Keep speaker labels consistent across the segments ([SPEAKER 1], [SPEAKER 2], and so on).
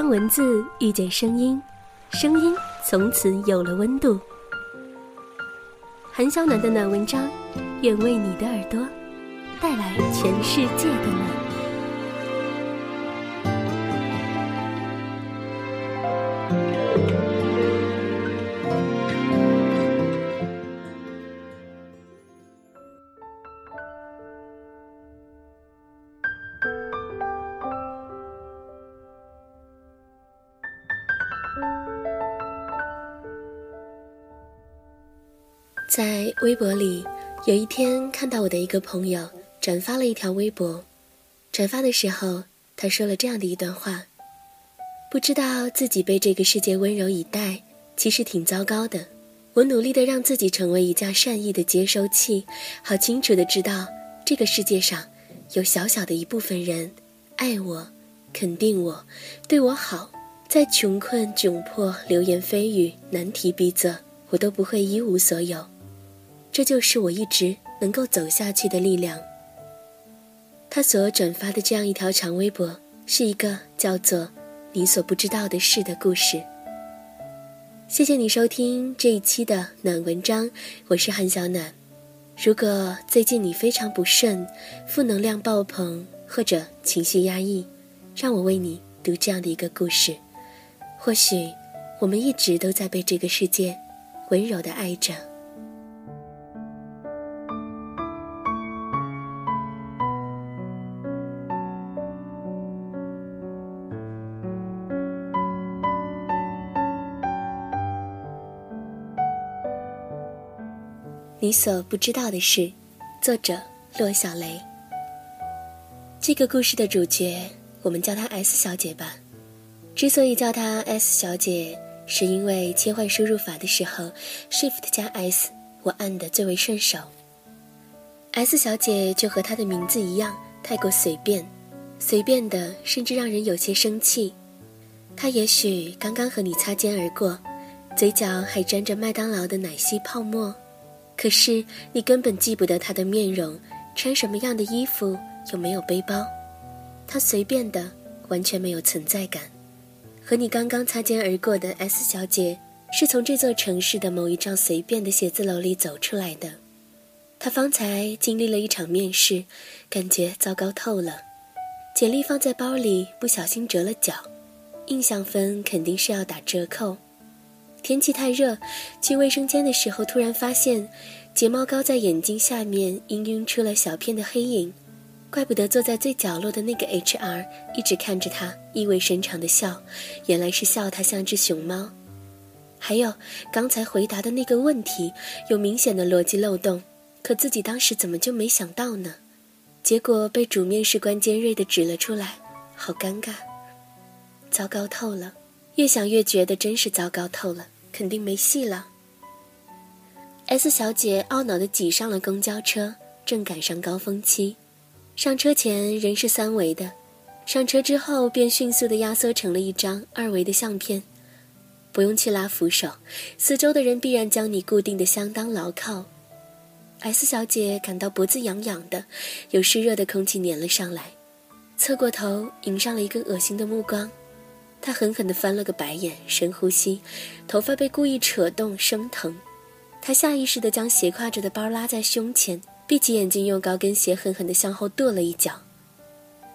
[SPEAKER 1] 当文字遇见声音，声音从此有了温度。韩小暖的暖文章，愿为你的耳朵带来全世界的暖。在微博里，有一天看到我的一个朋友转发了一条微博，转发的时候他说了这样的一段话：不知道自己被这个世界温柔以待，其实挺糟糕的。我努力的让自己成为一架善意的接收器，好清楚的知道这个世界上有小小的一部分人爱我、肯定我、对我好，在穷困窘迫、流言蜚语、难题逼仄，我都不会一无所有。这就是我一直能够走下去的力量。他所转发的这样一条长微博，是一个叫做“你所不知道的事”的故事。谢谢你收听这一期的暖文章，我是韩小暖。如果最近你非常不顺、负能量爆棚或者情绪压抑，让我为你读这样的一个故事。或许我们一直都在被这个世界温柔的爱着。你所不知道的事，作者骆小雷。这个故事的主角，我们叫她 S 小姐吧。之所以叫她 S 小姐，是因为切换输入法的时候，Shift 加 S 我按的最为顺手。S 小姐就和她的名字一样，太过随便，随便的甚至让人有些生气。她也许刚刚和你擦肩而过，嘴角还沾着麦当劳的奶昔泡沫。可是你根本记不得他的面容，穿什么样的衣服，有没有背包，他随便的，完全没有存在感。和你刚刚擦肩而过的 S 小姐，是从这座城市的某一幢随便的写字楼里走出来的。她方才经历了一场面试，感觉糟糕透了。简历放在包里，不小心折了角，印象分肯定是要打折扣。天气太热，去卫生间的时候突然发现，睫毛膏在眼睛下面氤氲出了小片的黑影，怪不得坐在最角落的那个 HR 一直看着他，意味深长的笑，原来是笑他像只熊猫。还有刚才回答的那个问题有明显的逻辑漏洞，可自己当时怎么就没想到呢？结果被主面试官尖锐的指了出来，好尴尬，糟糕透了。越想越觉得真是糟糕透了，肯定没戏了。S 小姐懊恼地挤上了公交车，正赶上高峰期。上车前人是三维的，上车之后便迅速地压缩成了一张二维的相片。不用去拉扶手，四周的人必然将你固定得相当牢靠。S 小姐感到脖子痒痒的，有湿热的空气粘了上来，侧过头迎上了一个恶心的目光。他狠狠地翻了个白眼，深呼吸，头发被故意扯动，生疼。他下意识地将斜挎着的包拉在胸前，闭起眼睛，用高跟鞋狠狠地向后跺了一脚。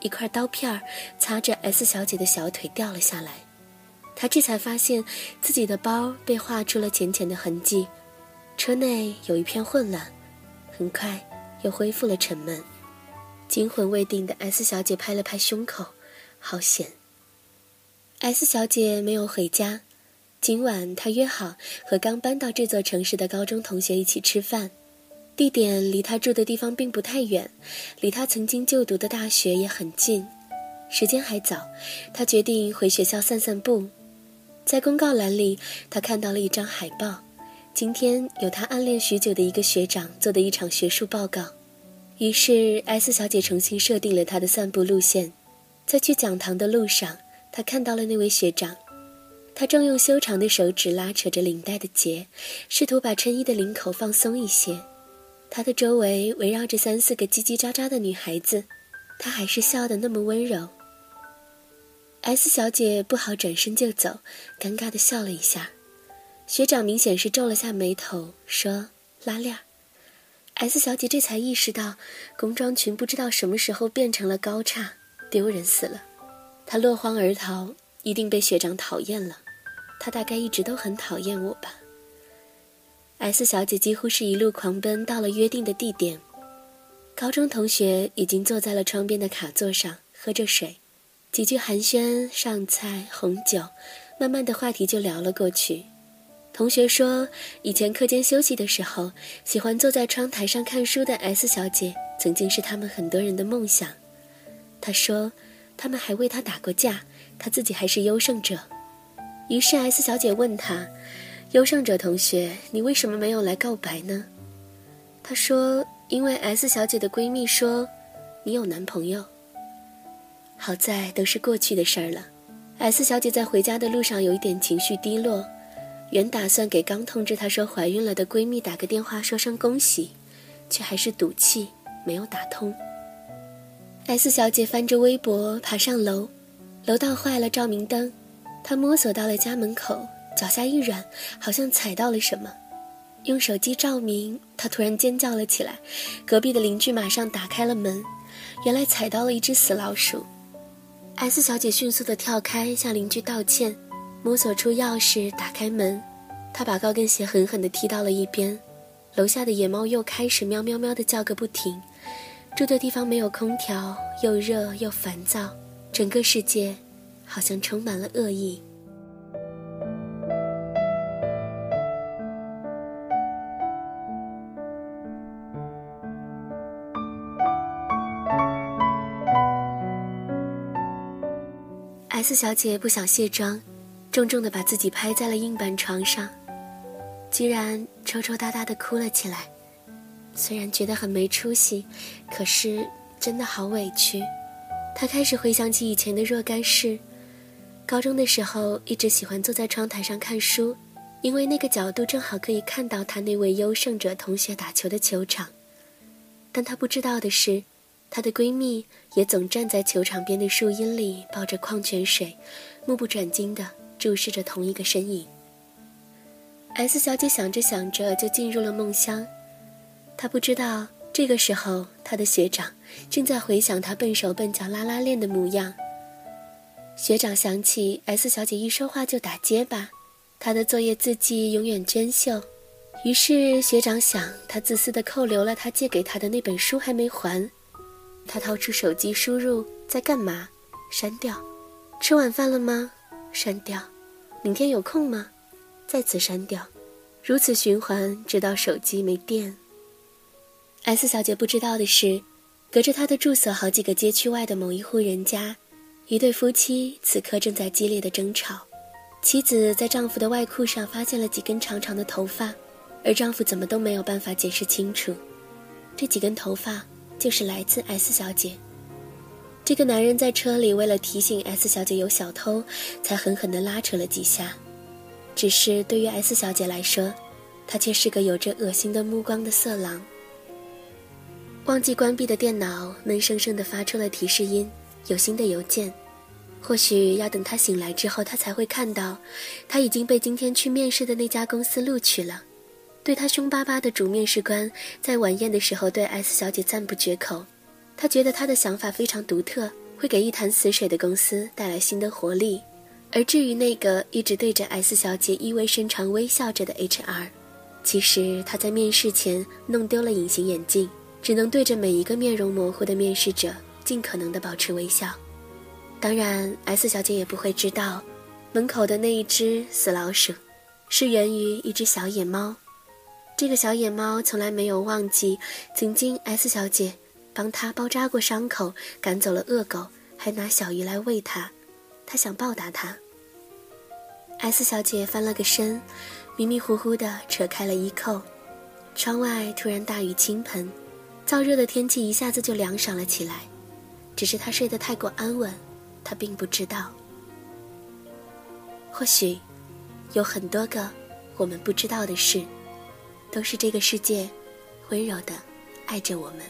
[SPEAKER 1] 一块刀片儿擦着 S 小姐的小腿掉了下来，他这才发现自己的包被划出了浅浅的痕迹。车内有一片混乱，很快又恢复了沉闷。惊魂未定的 S 小姐拍了拍胸口，好险。S 小姐没有回家，今晚她约好和刚搬到这座城市的高中同学一起吃饭，地点离她住的地方并不太远，离她曾经就读的大学也很近。时间还早，她决定回学校散散步。在公告栏里，她看到了一张海报，今天有她暗恋许久的一个学长做的一场学术报告。于是 S 小姐重新设定了她的散步路线，在去讲堂的路上。他看到了那位学长，他正用修长的手指拉扯着领带的结，试图把衬衣的领口放松一些。他的周围围绕着三四个叽叽喳喳的女孩子，他还是笑得那么温柔。S 小姐不好转身就走，尴尬的笑了一下。学长明显是皱了下眉头，说：“拉链。”S 小姐这才意识到，工装裙不知道什么时候变成了高叉，丢人死了。他落荒而逃，一定被学长讨厌了。他大概一直都很讨厌我吧。S 小姐几乎是一路狂奔到了约定的地点，高中同学已经坐在了窗边的卡座上喝着水。几句寒暄，上菜红酒，慢慢的话题就聊了过去。同学说，以前课间休息的时候，喜欢坐在窗台上看书的 S 小姐，曾经是他们很多人的梦想。他说，他们还为她打过架，她自己还是优胜者。于是 S 小姐问他：“优胜者同学，你为什么没有来告白呢？”他说：“因为 S 小姐的闺蜜说，你有男朋友。”好在都是过去的事儿了。S 小姐在回家的路上有一点情绪低落，原打算给刚通知她说怀孕了的闺蜜打个电话说声恭喜，却还是赌气没有打通。S 小姐翻着微博爬上楼，楼道坏了照明灯，她摸索到了家门口，脚下一软，好像踩到了什么，用手机照明，她突然尖叫了起来。隔壁的邻居马上打开了门，原来踩到了一只死老鼠。S 小姐迅速地跳开，向邻居道歉，摸索出钥匙打开门。她把高跟鞋狠狠地踢到了一边。楼下的野猫又开始喵喵喵地叫个不停。住的地方没有空调，又热又烦躁，整个世界好像充满了恶意。S 小姐不想卸妆，重重的把自己拍在了硬板床上，居然抽抽搭搭的哭了起来。虽然觉得很没出息，可是真的好委屈。她开始回想起以前的若干事。高中的时候，一直喜欢坐在窗台上看书，因为那个角度正好可以看到她那位优胜者同学打球的球场。但她不知道的是。她的闺蜜也总站在球场边的树荫里，抱着矿泉水，目不转睛地注视着同一个身影。S 小姐想着想着就进入了梦乡。他不知道这个时候，他的学长正在回想他笨手笨脚拉拉链的模样。学长想起 S 小姐一说话就打结巴，她的作业字迹永远娟秀，于是学长想，他自私的扣留了他借给她的那本书还没还。他掏出手机，输入在干嘛，删掉。吃晚饭了吗？删掉。明天有空吗？再次删掉。如此循环，直到手机没电。S 小姐不知道的是，隔着她的住所好几个街区外的某一户人家，一对夫妻此刻正在激烈的争吵。妻子在丈夫的外裤上发现了几根长长的头发，而丈夫怎么都没有办法解释清楚，这几根头发。就是来自 S 小姐。这个男人在车里为了提醒 S 小姐有小偷，才狠狠地拉扯了几下。只是对于 S 小姐来说，他却是个有着恶心的目光的色狼。忘记关闭的电脑闷声声地发出了提示音，有新的邮件。或许要等他醒来之后，他才会看到，他已经被今天去面试的那家公司录取了。对他凶巴巴的主面试官，在晚宴的时候对 S 小姐赞不绝口。他觉得他的想法非常独特，会给一潭死水的公司带来新的活力。而至于那个一直对着 S 小姐意味深长微笑着的 HR，其实他在面试前弄丢了隐形眼镜，只能对着每一个面容模糊的面试者尽可能的保持微笑。当然，S 小姐也不会知道，门口的那一只死老鼠，是源于一只小野猫。这个小野猫从来没有忘记，曾经 S 小姐帮它包扎过伤口，赶走了恶狗，还拿小鱼来喂它。它想报答它。S 小姐翻了个身，迷迷糊糊地扯开了衣扣。窗外突然大雨倾盆，燥热的天气一下子就凉爽了起来。只是他睡得太过安稳，他并不知道。或许，有很多个我们不知道的事。都是这个世界温柔的爱着我们。